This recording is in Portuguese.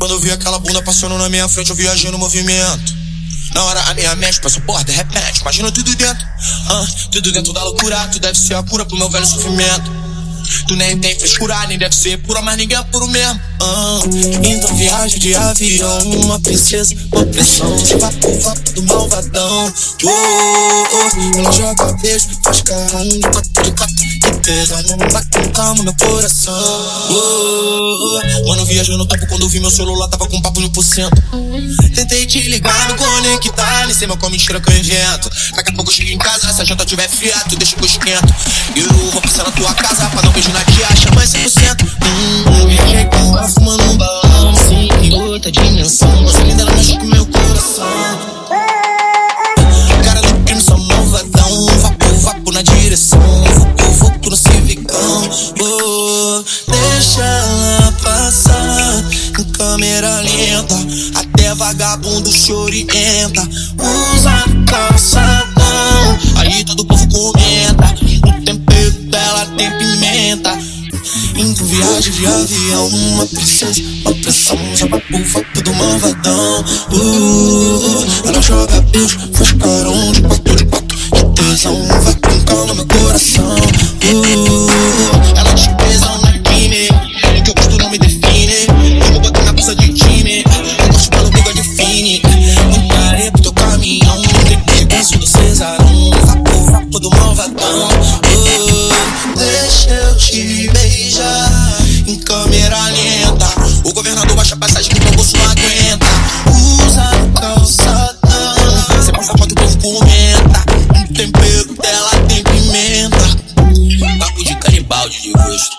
Quando eu vi aquela bunda passando na minha frente, eu viajei no movimento. Na hora a minha mente passou porra, de repente, imagina tudo dentro. Ah, tudo dentro da loucura, tu deve ser a cura pro meu velho sofrimento. Tu nem tem frescura, nem deve ser pura, mas ninguém é puro mesmo. Ah, então viagem de avião, uma princesa, uma pressão. Vapo, vapo do malvadão. Oh, oh, ela joga beijo, faz carão de quatro, de quatro. Que tesão, bate com calma meu coração. Mano, viajou no tempo quando vi meu celular, tava com papo mil por cento. Tentei te ligar, no conectar, nem sei mais qual mentira que eu invento. Daqui a pouco eu chego em casa, se a janta tiver fria, tu deixa que eu esquento. Eu vou passar na tua casa pra dar um beijo na tia, chama 100%. Hum, rejeito, tá fumando um balão, sim, em outra dimensão. Câmera lenta. Até vagabundo chorienta. Usa calçadão. Aí todo povo comenta. O tempero dela tem pimenta. Indo viagem de avião, uma princesa, uma pressão, já papo, vapo do malvadão. Uh, ela joga beijo, malvadão. Uh, deixa eu te beijar em câmera lenta. O governador baixa a passagem que teu bolso não aguenta. Usa calçadão. Você passa foto, o povo comenta. O tempero dela tem pimenta. Papo de canibalde de gosto.